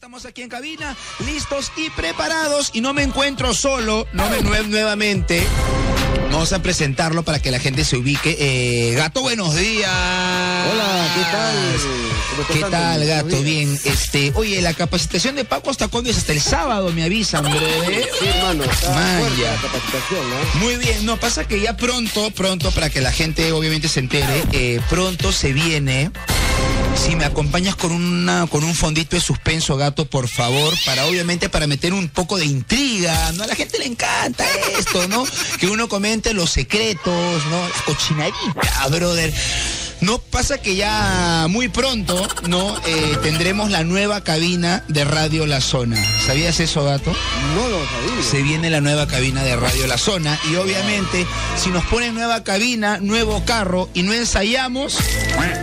estamos aquí en cabina, listos y preparados. Y no me encuentro solo, no me nuevamente. Vamos a presentarlo para que la gente se ubique. Eh, gato, buenos días. Hola, ¿qué tal? ¿Qué tal, gato? Bien, este, oye, la capacitación de Paco hasta cuándo es hasta el sábado, me avisan, breve. Sí, hermano, está Man, fuerte ya. la capacitación, ¿no? Muy bien, no, pasa que ya pronto, pronto, para que la gente obviamente se entere, eh, pronto se viene. Si me acompañas con una con un fondito de suspenso, gato, por favor, para obviamente para meter un poco de intriga, ¿no? A la gente le encanta esto, ¿no? Que uno comente los secretos, ¿no? La cochinadita, brother. No pasa que ya muy pronto, ¿no? Eh, tendremos la nueva cabina de Radio La Zona. ¿Sabías eso, gato? No lo sabía. se viene la nueva cabina de Radio La Zona y obviamente si nos ponen nueva cabina, nuevo carro y no ensayamos,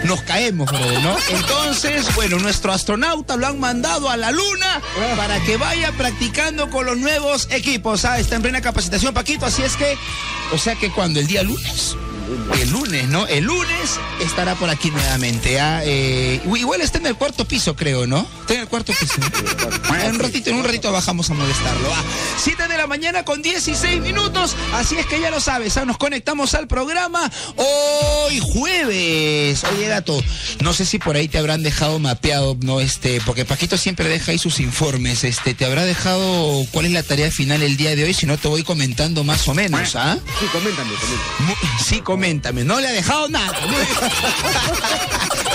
nos caemos, brother, ¿no? Entonces, bueno, nuestro astronauta lo han mandado a la luna para que vaya practicando con los nuevos equipos. Ah, está en plena capacitación, Paquito, así es que, o sea que cuando el día lunes. El lunes, ¿no? El lunes estará por aquí nuevamente. ah, eh, igual está en el cuarto piso, creo, ¿no? Está en el cuarto piso. En un ratito, en un ratito bajamos a molestarlo. Ah, 7 de la mañana con 16 minutos. Así es que ya lo sabes, ah, nos conectamos al programa hoy jueves. Oye, gato, no sé si por ahí te habrán dejado mapeado, ¿no? Este, porque Paquito siempre deja ahí sus informes. Este, te habrá dejado cuál es la tarea final el día de hoy, si no te voy comentando más o menos, ¿ah? Sí, coméntame, coméntame. Sí, coméntame, no le ha dejado nada.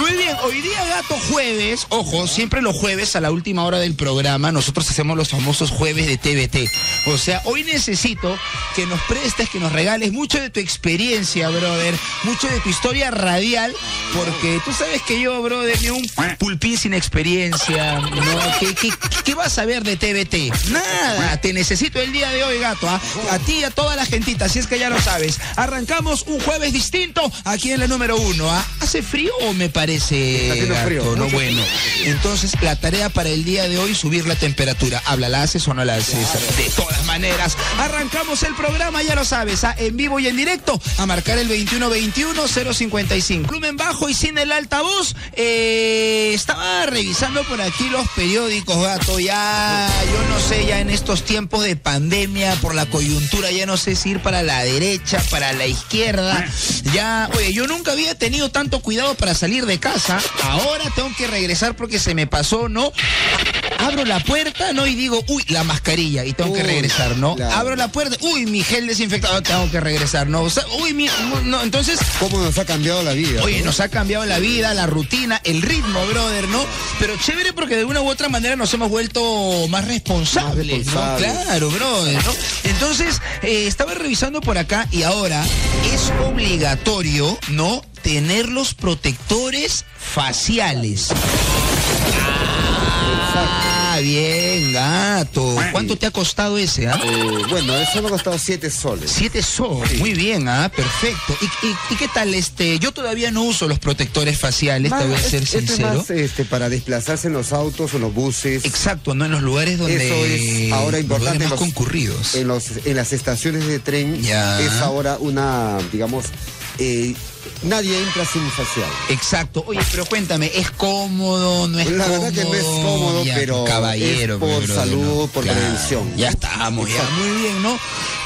Muy bien, hoy día gato jueves, ojo, siempre los jueves a la última hora del programa nosotros hacemos los famosos jueves de TBT. O sea, hoy necesito que nos prestes, que nos regales mucho de tu experiencia, brother, mucho de tu historia radial, porque tú sabes que yo, brother, ni un pulpín sin experiencia, ¿no? ¿Qué, qué, qué vas a ver de TBT? Nada, te necesito el día de hoy, gato, ¿ah? a ti y a toda la gentita, si es que ya lo sabes. Arrancamos un jueves distinto aquí en la número uno. ¿ah? ¿Hace frío o me parece Gato? frío, no mucho bueno. Entonces, la tarea para el día de hoy, subir la temperatura. ¿Habla, la haces o no la haces? De todas maneras, arrancamos el programa, ya lo sabes, ¿ah? en vivo y en directo, a marcar el 2121-055. Volumen bajo y sin el altavoz. Eh, estaba revisando por aquí los periódicos, gato. Ya, yo no sé, ya en estos tiempos de pandemia, por la coyuntura, ya no sé si ir para la derecha, para la izquierda. Ya, oye, yo nunca había tenido tanto cuidado para salir de casa. Ahora tengo que regresar porque se me pasó, ¿no? Abro la puerta, ¿no? Y digo, uy, la mascarilla, y tengo que regresar, ¿no? claro. Abro la puerta, uy, mi gel desinfectado, tengo que regresar, ¿no? O sea, uy, mi, no, entonces, ¿Cómo nos ha cambiado la vida? Oye, no? nos ha cambiado la vida, la rutina, el ritmo, brother, ¿no? Pero chévere porque de una u otra manera nos hemos vuelto más responsables, Más ¿no? Claro, brother, ¿no? Entonces, eh, estaba revisando por acá y ahora es obligatorio, ¿no? Tener los protectores faciales. Bien, gato. ¿Cuánto te ha costado ese, ah? Eh, bueno, eso me ha costado 7 soles. Siete soles, muy bien, ah, perfecto. ¿Y, y, y qué tal este? Yo todavía no uso los protectores faciales, te voy a Más- ser este es sincero. más, este, para desplazarse en los autos o en los buses. Exacto, no en los lugares donde Eso es ahora importante. lugares en más los- concurridos. En, los, en las estaciones de tren Ya. es ahora una, digamos, eh, nadie entra sin facial. Exacto. Oye, pero cuéntame, ¿es cómodo? ¿No es La cómodo? verdad que no es cómodo, Ya, pero caballero, es por pero, salud, ¿no? por prevención. Ya estamos, ya. Muy bien, ¿no?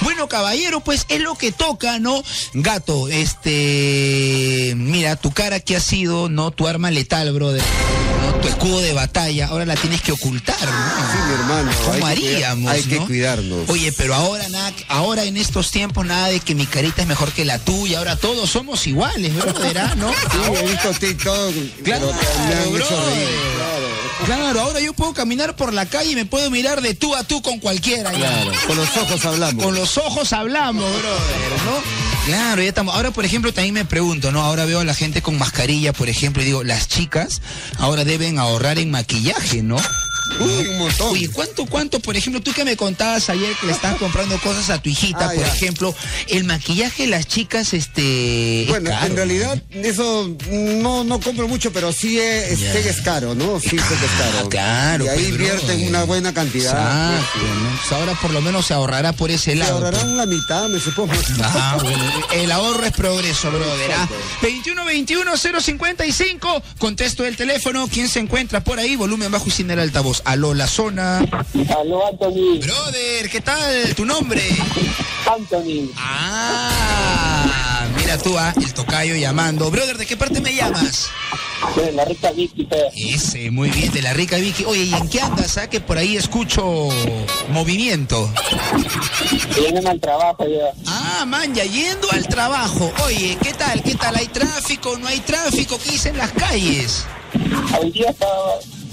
Bueno, caballero, pues es lo que toca, ¿no? Gato, este. Mira, tu cara que ha sido, ¿no? Tu arma letal, brother. Tu escudo de batalla, ahora la tienes que ocultar, ¿no? Sí, mi hermano. ¿Cómo hay que cuidar- haríamos? hay que no? cuidarnos. Oye, pero ahora nada, ahora en estos tiempos nada de que mi carita es mejor que la tuya, ahora todos somos iguales, ¿ah? ¿no? Sí, he visto TikTok, Claro, pero me han hecho brother. reír. Claro. Claro, ahora yo puedo caminar por la calle y me puedo mirar de tú a tú con cualquiera. ya. Claro, con los ojos hablamos. Con los ojos hablamos, brother, ¿no? Claro, ya estamos. Ahora, por ejemplo, también me pregunto, ¿no? Ahora veo a la gente con mascarilla, por ejemplo, y digo, las chicas ahora deben ahorrar en maquillaje, ¿no? Uy, un montón. Oye, ¿cuánto, cuánto, por ejemplo, tú que me contabas ayer que le estabas comprando cosas a tu hijita, Ah, por ya. ejemplo, el maquillaje de las chicas, este. es Bueno, caro, en realidad eso no, no compro mucho, pero sí es, que es caro, ¿no? Sí que es caro. Ah, claro, Y ahí pues, invierten una buena cantidad. Exacto, ¿no? Pues ahora por lo menos se ahorrará por ese Se lado. pues. ahorrarán la mitad, me supongo. Ah, bueno, el ahorro es progreso, brother. ¿ah? 21-21-055, contesto el teléfono. ¿Quién se encuentra por ahí? Volumen bajo y sin el altavoz. Aló, la zona. Aló, Anthony. Brother, ¿qué tal? ¿Tu nombre? Anthony. Ah, mira tú, ah, el tocayo llamando. Brother, ¿de qué parte me llamas? De la rica Vicky, fe. Ese, muy bien, de la rica Vicky. Oye, ¿y en qué andas? Ah? Que por ahí escucho movimiento. Vienen al trabajo ya. Ah, man, ya yendo al trabajo. Oye, ¿qué tal? ¿Qué tal? ¿Hay tráfico? ¿No hay tráfico? ¿Qué dicen las calles? Hoy día está,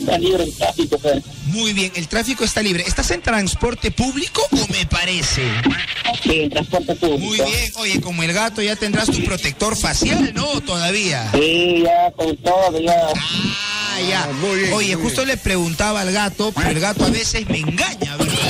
está libre el tráfico. Muy bien, el tráfico está libre. ¿Estás en transporte público o me parece? Sí, el transporte público. Muy bien, oye, como el gato ya tendrás tu protector facial, ¿no? Todavía. Sí, ya con todo, ya. Ah, ya. Ah, muy bien, oye, muy justo le preguntaba al gato, pero el gato a veces me engaña, ¿verdad?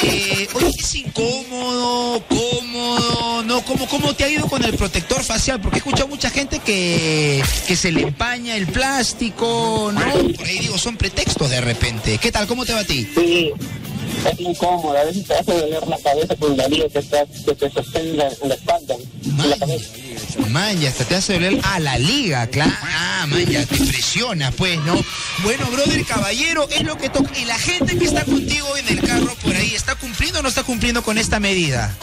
Eh, oye, es incómodo, cómodo. ¿Cómo, ¿Cómo te ha ido con el protector facial? Porque he escuchado mucha gente que, que se le empaña el plástico, ¿no? Por ahí digo, son pretextos de repente. ¿Qué tal? ¿Cómo te va a ti? Sí, es incómodo. A veces te hace doler la cabeza con la liga que, está, que te sostiene en la, la espalda, en la cabeza. Man, ya hasta te hace doler a la liga, claro. Ah, man, ya te presiona, pues, ¿no? Bueno, brother, caballero, es lo que toca. Y la gente que está contigo en el carro por ahí, ¿está cumpliendo o no está cumpliendo con esta medida?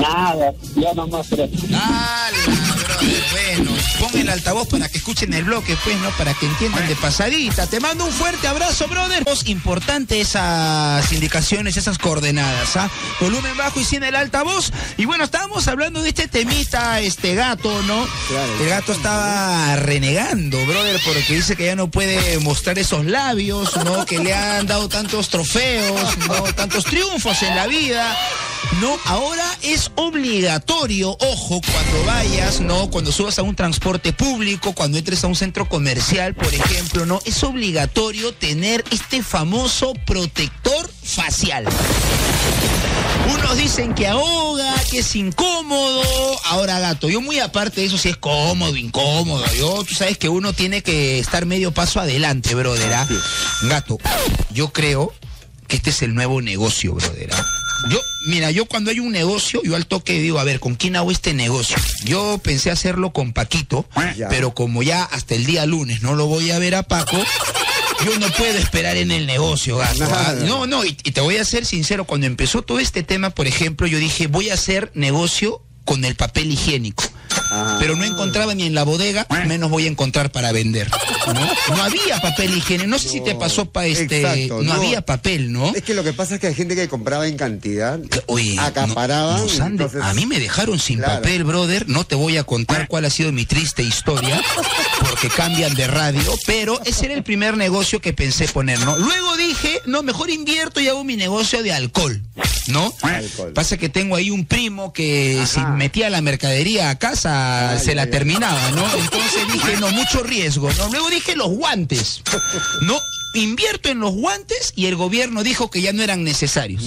Nada, yo nomás creo. Dale, brother, bueno, pon el altavoz para que escuchen el bloque, pues, ¿no? Para que entiendan de pasadita. Te mando un fuerte abrazo, brother. Es importante esas indicaciones, esas coordenadas, ¿ah? Volumen bajo y sin el altavoz. Y bueno, estábamos hablando de este temita, este gato, ¿no? Claro. El gato estaba renegando, brother, porque dice que ya no puede mostrar esos labios, ¿no? Que le han dado tantos trofeos, ¿no? Tantos triunfos en la vida. No, ahora es obligatorio, ojo, cuando vayas, ¿no? Cuando subas a un transporte público, cuando entres a un centro comercial, por ejemplo, ¿no? Es obligatorio tener este famoso protector facial. Unos dicen que ahoga, que es incómodo. Ahora, gato, yo muy aparte de eso, si es cómodo, incómodo. Yo, tú sabes que uno tiene que estar medio paso adelante, brother. ¿ah? Gato, yo creo que este es el nuevo negocio, brother. ¿ah? Yo, mira, yo cuando hay un negocio, yo al toque digo, a ver, ¿con quién hago este negocio? Yo pensé hacerlo con Paquito, Ya. pero como ya hasta el día lunes no lo voy a ver a Paco, yo no puedo esperar en el negocio, gato. ¿ah? No, no, y, y te voy a ser sincero, cuando empezó todo este tema, por ejemplo, yo dije, voy a hacer negocio con el papel higiénico. Pero no encontraba ni en la bodega, menos voy a encontrar para vender. No, No había papel higiénico. No sé si te pasó para este. Exacto, no, no. había papel, ¿no? Es que lo que pasa es que hay gente que compraba en cantidad, Oye, acaparaban. entonces- a mí me dejaron sin Claro. papel, brother. No te voy a contar cuál ha sido mi triste historia, porque cambian de radio, pero ese era el primer negocio que pensé poner, ¿no? Luego dije, no, mejor invierto y hago mi negocio de alcohol, ¿no? Alcohol. Pasa que tengo ahí un primo que Ajá. si metía la mercadería a casa Ay, se la ay, terminaba, ¿no? Entonces dije, no, mucho riesgo, ¿no? Luego dije los guantes, ¿no? Invierto en los guantes y el gobierno dijo que ya no eran necesarios.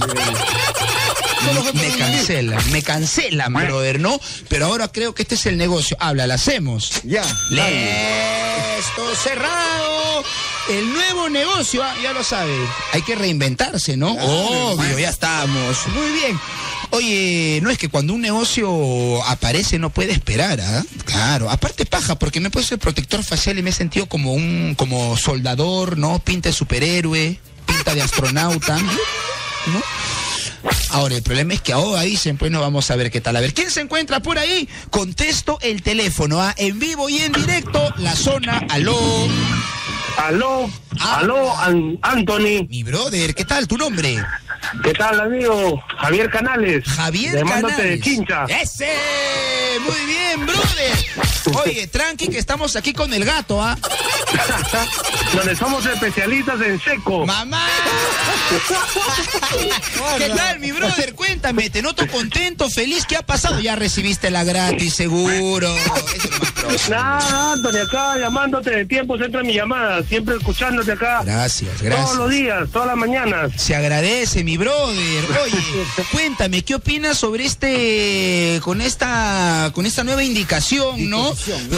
Me un cancelan, me cancelan, brother, ¿no? Pero ahora creo que este es el negocio. Habla, la hacemos. Ya. Listo, cerrado. El nuevo negocio, ah, ya lo sabe. Hay que reinventarse, ¿no? Obvio, ya estamos. Muy bien. Oye, no es que cuando un negocio aparece no puede esperar, ¿ah? Claro. Aparte paja, porque me he puesto el protector facial y me he sentido como un, como soldador, ¿no? Pinta de superhéroe, pinta de astronauta, ¿no? Ahora, el problema es que ahora dicen, pues no vamos a ver qué tal. A ver, ¿quién se encuentra por ahí? Contesto el teléfono, ¿ah? En vivo y en directo, la zona, aló. Aló, Ah. aló, An- Anthony. Mi brother, ¿qué tal? ¿Tu nombre? ¿Qué tal, amigo? Javier Canales. Javier Llamándote Canales. de Chincha. ¡Ese! Muy bien, brother. Oye, tranqui que estamos aquí con el gato, ¿ah? Donde somos especialistas en seco. ¡Mamá! ¿Qué tal, mi brother? Cuéntame, te noto contento, feliz. ¿Qué ha pasado? Ya recibiste la gratis, seguro. Es. Nada, Anthony, acá llamándote de tiempo, entra mi llamada. Siempre escuchándote acá. Gracias, Todos gracias. los días, todas las mañanas. Se agradece, mi brother. Oye, cuéntame, ¿qué opinas sobre este, con esta, con esta nueva indicación, no?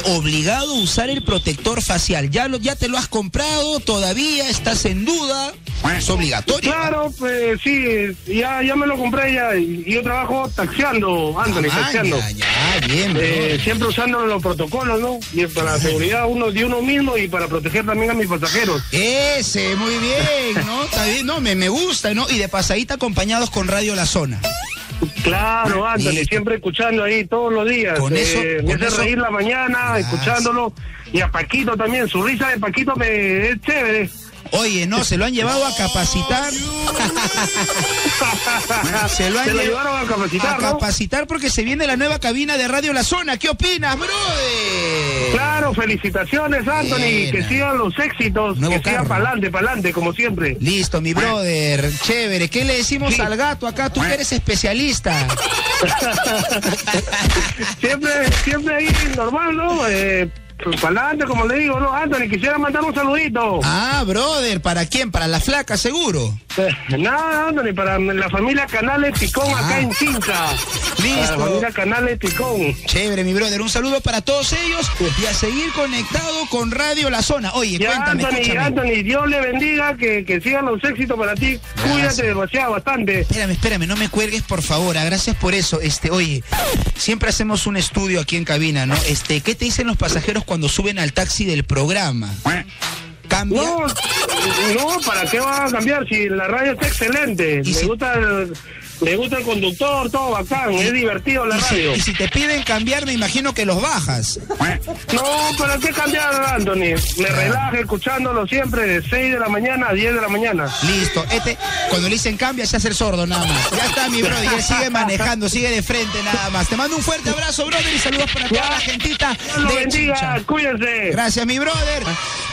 Obligado a usar el protector facial. ¿Ya, lo, ¿Ya te lo has comprado? ¿Todavía estás en duda? Es obligatorio. Claro, pues sí, ya, ya me lo compré ya. Yo trabajo taxiando, Anthony, Ah, taxiando. ya, ya, bien. Eh, siempre usando los protocolos, ¿no? Y para la seguridad uno de uno mismo y para proteger también a mis pasajeros. Ese, muy bien, ¿no? Está bien, no, me, me gusta, ¿no? Y de pasadita acompañados con Radio La Zona. Claro, Anthony, siempre escuchando ahí todos los días. Con eso- Eh, con me hace eso- reír la mañana, Gracias. escuchándolo. Y a Paquito también, su risa de Paquito me es chévere. Oye, no, se lo han llevado a capacitar. Se lo han Se lo a capacitar, a ¿no? capacitar porque se viene la nueva cabina de Radio La Zona. ¿Qué opinas, brother? Claro, felicitaciones, Anthony. Que sigan los éxitos, Nuevo que sigan carro. para adelante, para adelante, como siempre. Listo, mi brother. Chévere. ¿Qué le decimos Sí. al gato acá? Tú que eres especialista. siempre, siempre ahí, normal, ¿no? Eh, para adelante, como le digo, ¿no? Anthony, quisiera mandar un saludito. Ah, brother. ¿Para quién? Para la flaca, seguro. Eh, Nada, Anthony, para la familia Canales Picón Ah. acá en Chincha. Listo. Para la familia Canales Picón. Chévere, mi brother. Un saludo para todos ellos y a seguir conectado con Radio La Zona. Oye, Ya, cuéntame, Anthony, escúchame. Anthony, Dios le bendiga, que, que sigan los éxitos para ti. Cuídate demasiado, bastante. Espérame, espérame, no me cuelgues, por favor. ah, Gracias por eso. Este, oye, siempre hacemos un estudio aquí en cabina, ¿no? Este, ¿qué te dicen los pasajeros cuando suben al taxi del programa? ¿Cambia? No, no, ¿para qué va a cambiar si la radio está excelente? ¿Y Le si- gusta el, le gusta el conductor, todo bacán, es divertido la radio. y si te piden cambiar, me imagino que los bajas. No, ¿para qué cambiar, Anthony? Me relaja escuchándolo siempre de 6 de la mañana a 10 de la mañana. Listo. Este, cuando le dicen cambia, se hace el sordo nada más. Ya está, mi brother. Y él sigue manejando, sigue de frente nada más. Te mando un fuerte abrazo, brother, y saludos para toda la gentita Dios de bendiga, Chincha. cuídense. Gracias, mi brother.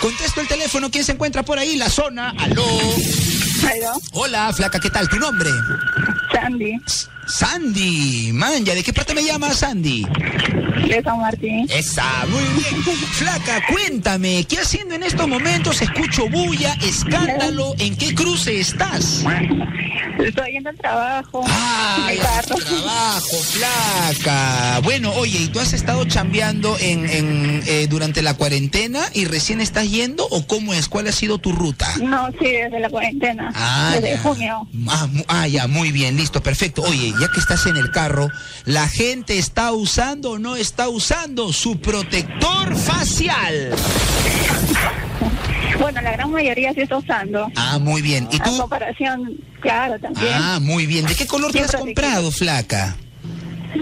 Contesto el teléfono. ¿Quién se encuentra por ahí? La zona. Aló, Hola, flaca, ¿qué tal? ¿Tu nombre? Sandy, Sandy, manja, ¿de qué parte me llamas, Sandy? de San Martín. Esa, muy bien. Flaca, cuéntame, ¿qué haciendo en estos momentos? Escucho bulla, escándalo, ¿en qué cruce estás? Estoy yendo al trabajo. Carro. trabajo, flaca. Bueno, oye, ¿y tú has estado chambeando en, en, eh, durante la cuarentena y recién estás yendo o cómo es? ¿Cuál ha sido tu ruta? No, sí, desde la cuarentena. Ah, desde ya. junio. Ah, ah, ya, muy bien, listo, perfecto. Oye, ya que estás en el carro, ¿la gente está usando o no está usando su protector facial? Bueno, la gran mayoría sí está usando. Ah, muy bien. ¿Y tú? comparación, claro, también. Ah, muy bien. ¿De qué color te has comprado, flaca?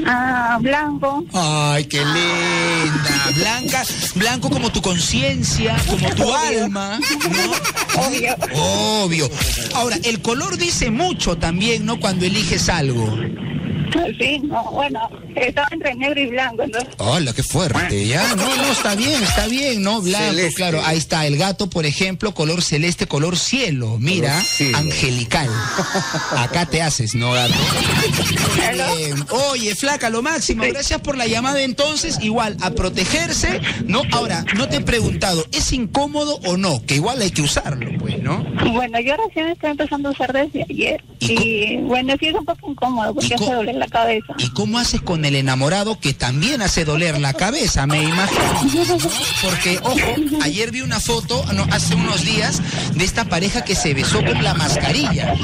Ah, blanco. Ay, qué linda. Blanca, blanco como tu conciencia, como tu Obvio. alma, ¿no? Obvio. Obvio. Ahora, el color dice mucho también, ¿no? Cuando eliges algo. Sí, no, bueno, estaba entre negro y blanco, entonces. Hola, qué fuerte, ya. No, no, está bien, está bien, ¿no? Blanco, Celeste. claro. Ahí está, el gato, por ejemplo, color celeste, color cielo. Mira, Color cielo. angelical. Acá te haces, ¿no, gato? Bien. Oye, flaca, lo máximo. Gracias por la llamada entonces. Igual, a protegerse, ¿no? Ahora, no te he preguntado, ¿es incómodo o no? Que igual hay que usarlo, pues, ¿no? Bueno, yo recién estoy empezando a usar desde ayer. ¿Y Y, bueno, sí es un poco incómodo ¿Y porque hace doler la cabeza. ¿Y cómo haces con el enamorado que también hace doler la cabeza, me imagino? ¿no? Porque, ojo, ayer vi una foto, no, hace unos días, de esta pareja que se besó con la mascarilla.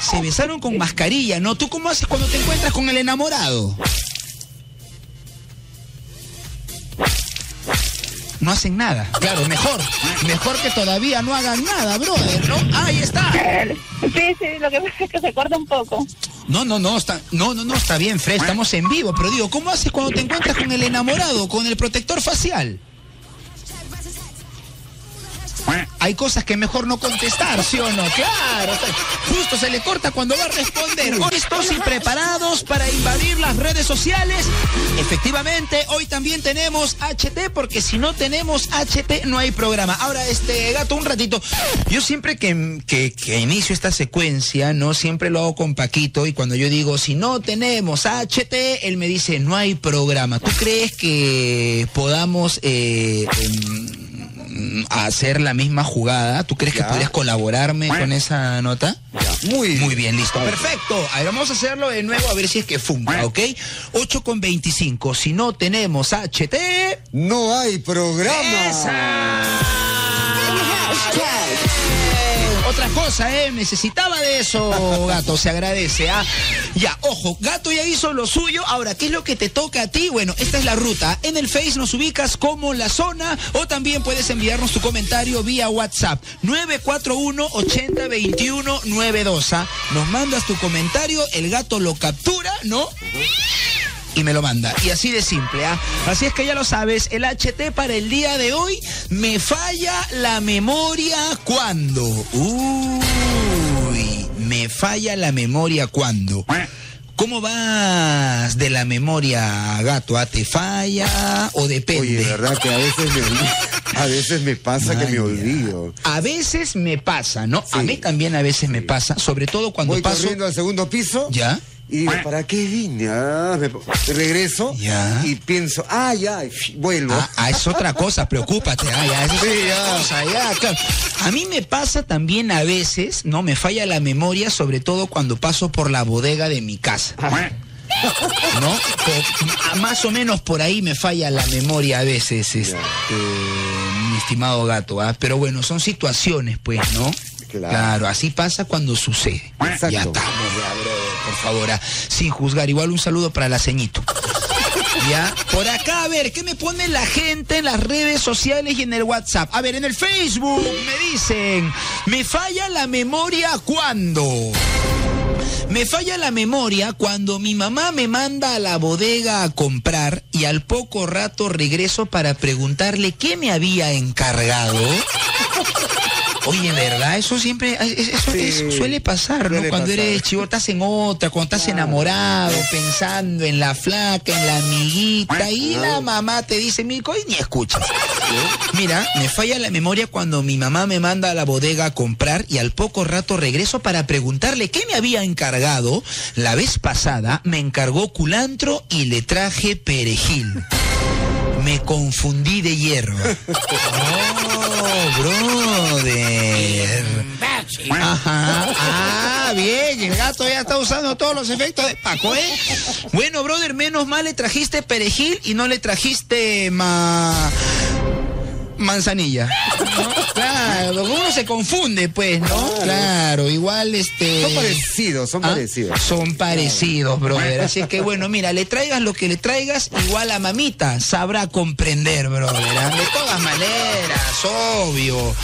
Se besaron con mascarilla, ¿no? ¿Tú cómo haces cuando te encuentras con el enamorado? No hacen nada. Claro, mejor. Mejor que todavía no hagan nada, brother, ¿no? Ahí está. Sí, sí, lo que pasa es que se corta un poco. No, no, no, está, no, no, no, está bien, Fred, estamos en vivo, pero digo, ¿cómo haces cuando te encuentras con el enamorado, con el protector facial? Hay cosas que mejor no contestar, ¿sí o no? Claro, justo se le corta cuando va a responder. ¿Listos y preparados para invadir las redes sociales? Efectivamente, hoy también tenemos HT, porque si no tenemos HT no hay programa. Ahora, este gato, un ratito. Yo siempre que, que, inicio esta secuencia, ¿no? Siempre lo hago con Paquito y cuando yo digo, si no tenemos HT, él me dice, no hay programa. ¿Tú crees que podamos... Eh, em, hacer la misma jugada. ¿Tú crees que Ya. podrías colaborarme con esa nota? Muy, Muy bien, listo. Perfecto. A ver, vamos a hacerlo de nuevo a ver si es que funca, ¿ok? 8 con 25. Si no tenemos HT. No hay programa. Otra cosa, ¿eh? Necesitaba de eso, gato, se agradece, ¿ah? Ya, ojo, gato ya hizo lo suyo. Ahora, ¿qué es lo que te toca a ti? Bueno, esta es la ruta. En el Face nos ubicas como la zona o también puedes enviarnos tu comentario vía WhatsApp 941-8021-92. ¿ah? Nos mandas tu comentario, el gato lo captura, ¿no? Y me lo manda. Y así de simple, ¿ah? Así es que ya lo sabes, el HT para el día de hoy me falla la memoria cuando. Uy, me falla la memoria cuando. ¿Cómo vas de la memoria, gato? ¿Ah, ¿Te falla o depende? Oye, verdad que a veces me olvido. A veces me pasa que me olvido. A veces me pasa, ¿no? A mí también a veces me pasa, sobre todo cuando Voy paso. corriendo al segundo piso. ¿Ya? Y digo, ¿para qué vine? Ah, me- regreso Ya. y pienso, ah, ya, vuelvo. Ah, ah, es otra cosa, preocúpate. Ah, ya, es Sí, otra ya. cosa, ya, claro. A mí me pasa también a veces, ¿no? Me falla la memoria, sobre todo cuando paso por la bodega de mi casa. ¿No? Po- a- más o menos por ahí me falla la memoria a veces, este, mi estimado gato, ¿ah? Pero bueno, son situaciones, pues, ¿no? Claro. así pasa cuando sucede. Exacto. Ya estamos, ya, por favor, sin juzgar. Igual un saludo para la ceñito. Ya, por acá, a ver, ¿qué me pone la gente en las redes sociales y en el WhatsApp? A ver, en el Facebook me dicen, me falla la memoria cuando. Me falla la memoria cuando mi mamá me manda a la bodega a comprar y al poco rato regreso para preguntarle qué me había encargado. Oye, ¿verdad? Eso siempre, eso, Sí, eso suele pasar, ¿no? suele Cuando pasar. eres chivo, estás en otra, cuando estás enamorado, pensando en la flaca, en la amiguita, y la mamá te dice, Mirko, y ni escuchas. Mira, me falla la memoria cuando mi mamá me manda a la bodega a comprar y al poco rato regreso para preguntarle qué me había encargado. La vez pasada me encargó culantro y le traje perejil. Me confundí de hierba. Oh, brother. Ajá. Ah, bien, el gato ya está usando todos los efectos de Paco, ¿eh? Bueno, brother, menos mal le trajiste perejil y no le trajiste ma... manzanilla. ¿no? Claro, uno se confunde, pues, ¿no? Claro, igual este... Son parecidos, son ¿Ah? parecidos. Son parecidos, brother. Así es que bueno, mira, le traigas lo que le traigas, igual la mamita sabrá comprender, brother. ¿ah? De todas maneras, obvio.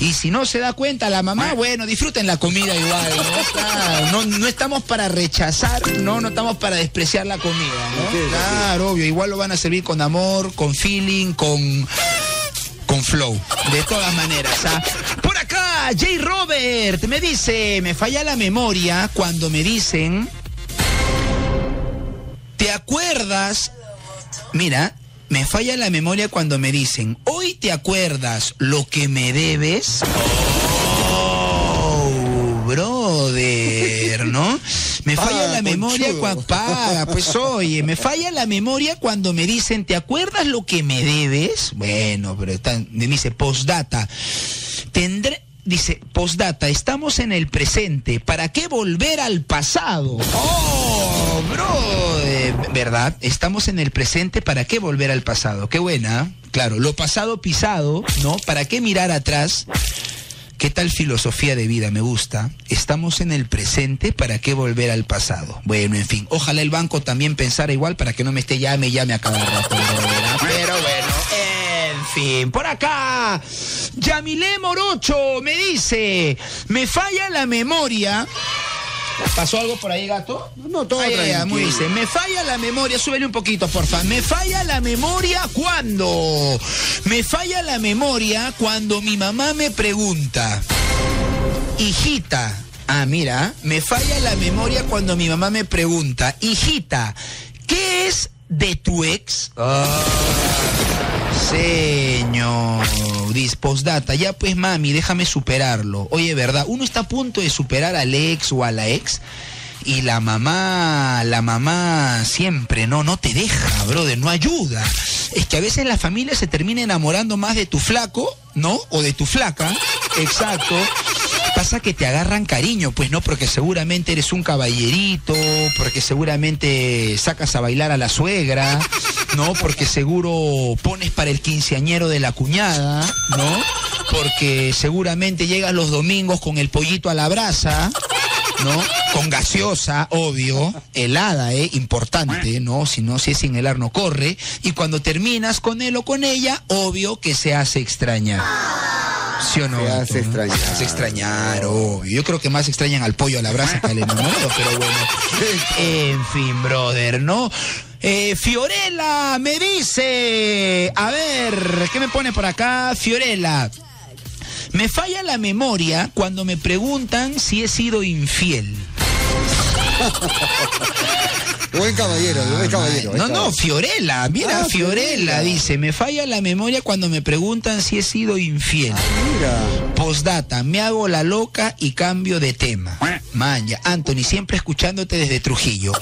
Y si no se da cuenta la mamá, bueno, disfruten la comida igual, ¿no? Claro, no, no estamos para rechazar, no, no estamos para despreciar la comida, ¿no? Claro, obvio, igual lo van a servir con amor, con feeling, con flow. De todas maneras, ¿ah? Por acá, J. Robert me dice, me falla la memoria cuando me dicen, ¿te acuerdas? Mira, me falla la memoria cuando me dicen, hoy te acuerdas lo que me debes. Falla Paga, la memoria cuando paga, pues oye, me falla la memoria cuando me dicen, ¿te acuerdas lo que me debes? Bueno, pero está- me dice postdata. Tendré Dice, postdata, estamos en el presente, ¿para qué volver al pasado? Oh, bro, ¿verdad? Estamos en el presente, ¿para qué volver al pasado? Qué buena, claro, lo pasado pisado, ¿no? ¿Para qué mirar atrás? ¿Qué tal filosofía de vida? Me gusta. Estamos en el presente, ¿para qué volver al pasado? Bueno, en fin, ojalá el banco también pensara igual para que no me esté llame, llame a cada rato. Pero bueno, en fin, por acá, Yamilé Morocho me dice, me falla la memoria ¿Pasó algo por ahí, gato? No, todo Ay, muy dice, me falla la memoria, súbele un poquito, porfa. Me falla la memoria cuando. Me falla la memoria cuando mi mamá me pregunta, hijita. Ah, mira, me falla la memoria cuando mi mamá me pregunta, hijita, ¿qué es de tu ex? Ah, señor, dice, postdata, ya pues mami, déjame superarlo. Oye, ¿verdad? Uno está a punto de superar al ex o a la ex y la mamá, la mamá siempre, no, no te deja, brother, no ayuda. Es que a veces la familia se termina enamorando más de tu flaco, ¿no? O de tu flaca, exacto. Pasa que te agarran cariño, pues no, porque seguramente eres un caballerito, porque seguramente sacas a bailar a la suegra, ¿no? Porque seguro pones para el quinceañero de la cuñada, ¿no? Porque seguramente llegas los domingos con el pollito a la brasa, ¿no? Con gaseosa, obvio, helada, ¿eh? Importante, ¿no? Si no, si es sin helar no corre. Y cuando terminas con él o con ella, obvio que se hace extrañar. ¿Sí o no? Se hace no? extrañar. Se hace extrañar, obvio. Yo creo que más extrañan al pollo a la brasa que al enamorado, pero bueno. En fin, brother, ¿no? Eh, Fiorella me dice, a ver, ¿qué me pone por acá? Fiorella, me falla la memoria cuando me preguntan si he sido infiel. Buen caballero, buen caballero. No, no. Fiorella, mira, Ah, Fiorella dice, me falla la memoria cuando me preguntan si he sido infiel. Mira. Postdata, me hago la loca y cambio de tema. Maña, Anthony, siempre escuchándote desde Trujillo.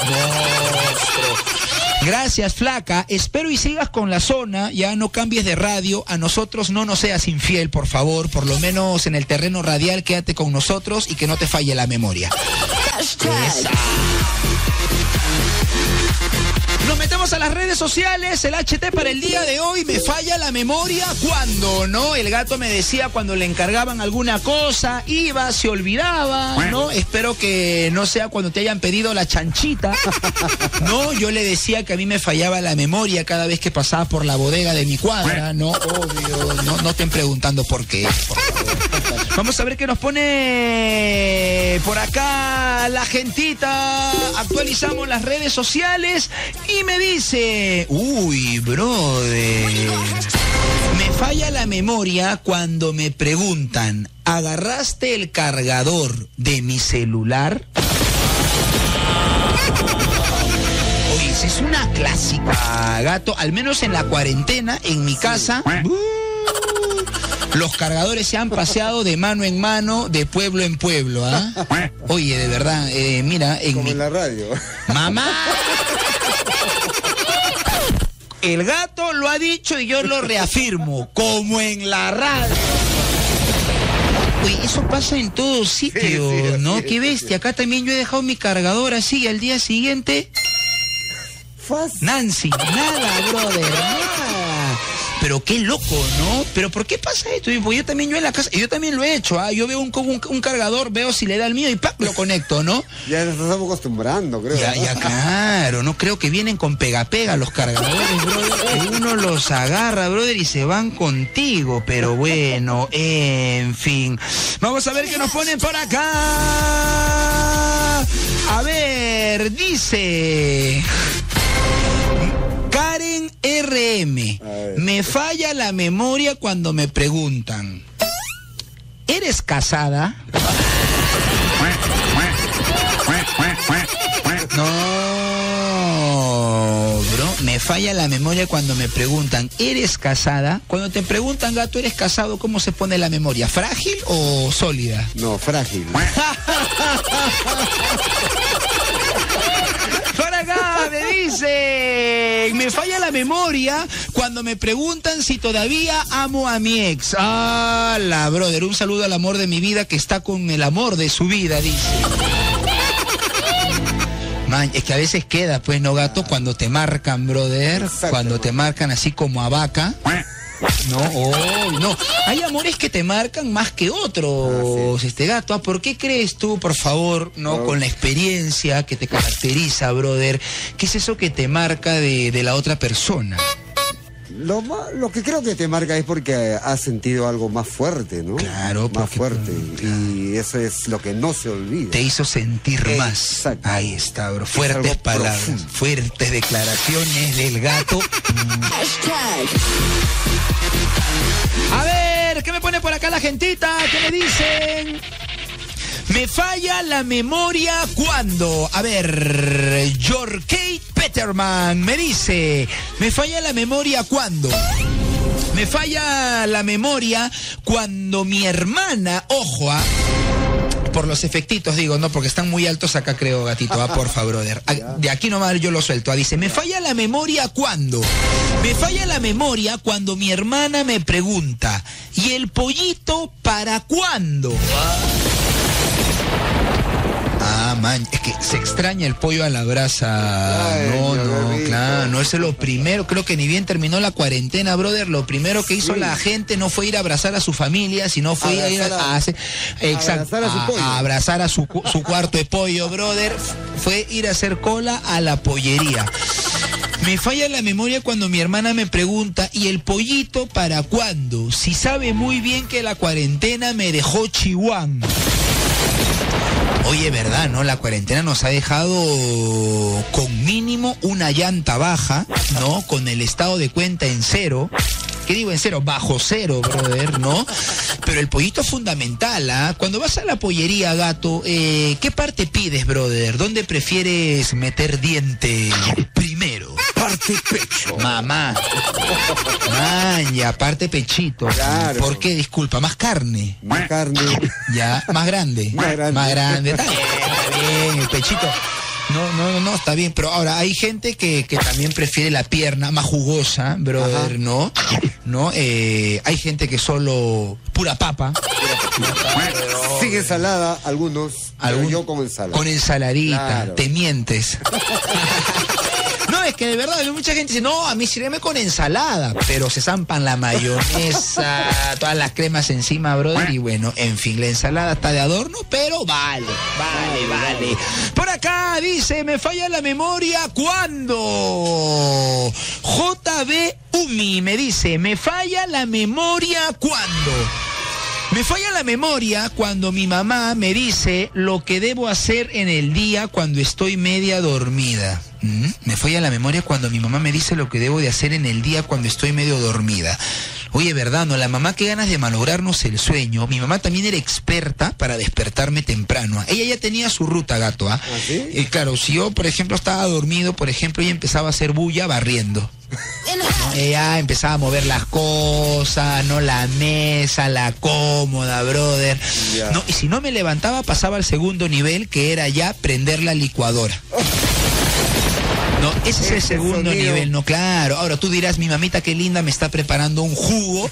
Gracias, flaca. Espero y sigas con la zona. Ya no cambies de radio. A nosotros no nos seas infiel, por favor. Por lo menos en el terreno radial, quédate con nosotros y que no te falle la memoria. Nos metemos a las redes sociales, el HT para el día de hoy, me falla la memoria cuando, ¿no? El gato me decía cuando le encargaban alguna cosa, iba, se olvidaba, ¿no? Espero que no sea cuando te hayan pedido la chanchita, ¿no? Yo le decía que a mí me fallaba la memoria cada vez que pasaba por la bodega de mi cuadra, ¿no? Obvio, no, no estén preguntando por qué, por favor. Vamos a ver qué nos pone por acá la gentita. Actualizamos las redes sociales y me dice, uy, brother, me falla la memoria cuando me preguntan, ¿agarraste el cargador de mi celular? Oye, es una clásica, gato, al menos en la cuarentena, en mi casa. uh, los cargadores se han paseado de mano en mano, de pueblo en pueblo, ¿ah? Oye, de verdad, eh, mira, en Como mi... en la radio. ¡Mamá! El gato lo ha dicho y yo lo reafirmo, como en la radio. Oye, eso pasa en todos sitios, Sí, sí, así ¿no? Qué bestia. Acá también yo he dejado mi cargador así y al día siguiente, Fácil. Nancy, nada, brother, nada. Pero qué loco, ¿no? Pero ¿por qué pasa esto? Y, pues, yo también, yo en la casa, yo también lo he hecho, ¿ah? Yo veo un, un, un cargador, veo si le da el mío y ¡pac! lo conecto, ¿no? Ya nos estamos acostumbrando, creo. Ya, ¿no? ya, claro, no creo que vienen con pega-pega los cargadores, brother. que Uno los agarra, brother, y se van contigo, pero bueno, en fin. Vamos a ver qué nos ponen por acá. A ver, dice. RM, me falla la memoria cuando me preguntan, ¿eres casada? No, bro, me falla la memoria cuando me preguntan, ¿eres casada? Cuando te preguntan, gato, ¿eres casado? ¿Cómo se pone la memoria? ¿Frágil o sólida? No, frágil. Me dicen, me falla la memoria cuando me preguntan si todavía amo a mi ex. Ah, la brother, un saludo al amor de mi vida que está con el amor de su vida, dice. Man, es que a veces queda, pues, no gato, cuando te marcan, brother, cuando te marcan así como a vaca. No, oh, no. Hay amores que te marcan más que otros, este gato. Ah, ¿Por qué crees tú, por favor, no, con la experiencia que te caracteriza, brother? ¿Qué es eso que te marca de, de la otra persona? Lo, lo que creo que te marca es porque has sentido algo más fuerte, ¿no? Claro, Más porque- fuerte. Y eso es lo que no se olvida. Te hizo sentir más. Exacto. Ahí está, bro. Es Fuertes palabras, profundo. fuertes declaraciones del gato. A ver, ¿qué me pone por acá la gentita? ¿Qué me dicen? Me falla la memoria cuando. A ver, Kate Peterman me dice. Me falla la memoria cuando. Me falla la memoria cuando mi hermana, ojo, ah, por los efectitos digo, no, porque están muy altos acá creo, gatito, ah, porfa, brother. Ah, De aquí nomás yo lo suelto. ah, Dice, me falla la memoria cuando. Me falla la memoria cuando mi hermana me pregunta, ¿y el pollito para cuándo? Es que se extraña el pollo a la brasa. Ay, no, no, claro, no, eso es lo primero. Creo que ni bien terminó la cuarentena, brother. Lo primero que hizo Sí. la gente no fue ir a abrazar a su familia, sino fue ir a, ir a- Abrazar a- a hacer- exacto, abrazar a su pollo. abrazar a su, cu- su cuarto de pollo, brother. Fue ir a hacer cola a la pollería. Me falla la memoria cuando mi hermana me pregunta, ¿y el pollito para cuándo? Si sabe muy bien que la cuarentena me dejó chihuán. Oye, verdad, ¿no? La cuarentena nos ha dejado con mínimo una llanta baja, ¿no? Con el estado de cuenta en cero. ¿Qué digo en cero? Bajo cero, brother, ¿no? Pero el pollito es fundamental, ¿ah? Cuando vas a la pollería, gato, eh, ¿qué parte pides, brother? ¿Dónde prefieres meter diente primero? Parte pecho. Mamá. Y aparte pechito. Claro. ¿Por qué? Disculpa, más carne. Más carne. Ya, más grande. Más grande. Más grande. Está bien, está bien, el pechito. No, no, no, no, está bien. Pero ahora hay gente que, que también prefiere la pierna más jugosa, brother, Ajá. ¿no? ¿No? Eh, hay gente que solo pura papa. Sin ensalada, algunos. pero Algún- yo con ensalada. Con ensaladita. Claro. Te mientes. Es que de verdad, mucha gente dice, no, a mí sírveme con ensalada, pero se zampan la mayonesa, todas las cremas encima, brother, y bueno, en fin, la ensalada está de adorno, pero vale, vale, vale. Por acá dice, me falla la memoria cuando JB Umi me dice, me falla la memoria cuando. Me falla la memoria cuando mi mamá me dice lo que debo hacer en el día cuando estoy media dormida. ¿Mm? Me falla la memoria cuando mi mamá me dice lo que debo de hacer en el día cuando estoy medio dormida. Oye, verdad, no, la mamá qué ganas de malograrnos el sueño. Mi mamá también era experta para despertarme temprano. Ella ya tenía su ruta, gato, ¿ah? ¿Ah, sí? Y claro, si yo, por ejemplo, estaba dormido, por ejemplo, ella empezaba a hacer bulla barriendo. Ella empezaba a mover las cosas, no la mesa, la cómoda, brother. No, y si no me levantaba, pasaba al segundo nivel, que era ya prender la licuadora. No, ese es el segundo sonido. nivel, no, claro. Ahora tú dirás, mi mamita qué linda me está preparando un jugo.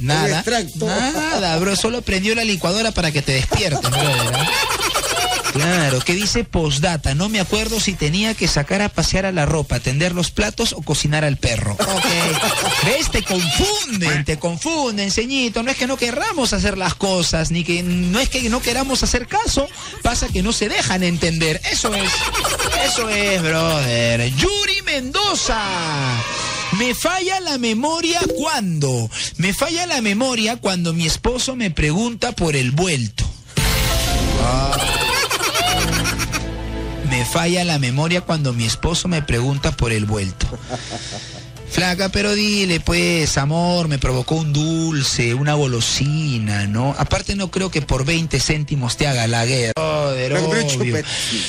Nada. Nada, bro. Solo prendió la licuadora para que te despiertes, brother. ¿Ah? Claro, que dice postdata. No me acuerdo si tenía que sacar a pasear a la ropa, tender los platos o cocinar al perro. Ok. ¿Ves? Te confunden, te confunden, ceñito. No es que no querramos hacer las cosas, ni que no es que no queramos hacer caso. Pasa que no se dejan entender. Eso es. Eso es, brother. Yuri Mendoza. Me falla la memoria cuando. Me falla la memoria cuando mi esposo me pregunta por el vuelto. Me falla la memoria cuando mi esposo me pregunta por el vuelto. Flaca, pero dile, pues, amor, me provocó un dulce, una golosina, ¿no? Aparte no creo que por 20 céntimos te haga la guerra. Joder, obvio.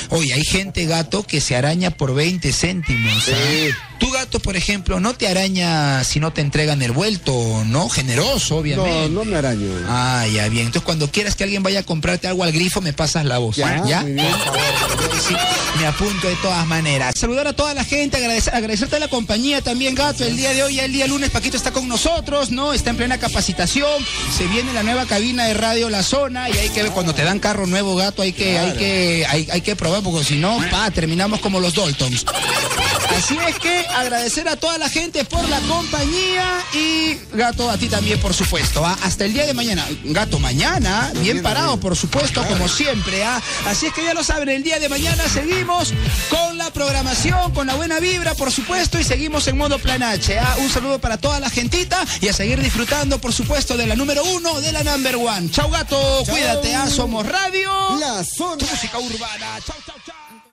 Oye, hay gente, gato, que se araña por 20 céntimos. ¿ah? Sí. Tu gato, por ejemplo, no te araña si no te entregan el vuelto, ¿no? Generoso, obviamente. No, no me araño. Ah, ya, bien. Entonces, cuando quieras que alguien vaya a comprarte algo al grifo, me pasas la voz. Ya, ¿Ya? muy bien. Sí me apunto de todas maneras. Saludar a toda la gente, agradecer, agradecerte la compañía también, Gato. El día de hoy, el día lunes, Paquito está con nosotros, ¿no? Está en plena capacitación. Se viene la nueva cabina de Radio La Zona y hay que ver, cuando te dan carro nuevo, Gato, hay que, hay que, hay, hay que probar, porque si no, pa, terminamos como los Daltons. Así es que agradecer a toda la gente por la compañía y Gato, a ti también, por supuesto. ¿ah? Hasta el día de mañana. Gato, mañana, bien parado, por supuesto, como siempre. ¿ah? Así es que ya lo saben, el día de mañana seguimos con la programación, con la buena vibra, por supuesto, y seguimos en modo plan H. ¿ah? Un saludo para toda la gentita y a seguir disfrutando, por supuesto, de la número uno, de la number one. Chau, Gato, cuídate, somos Radio. La zona. Música urbana. Chau, chau.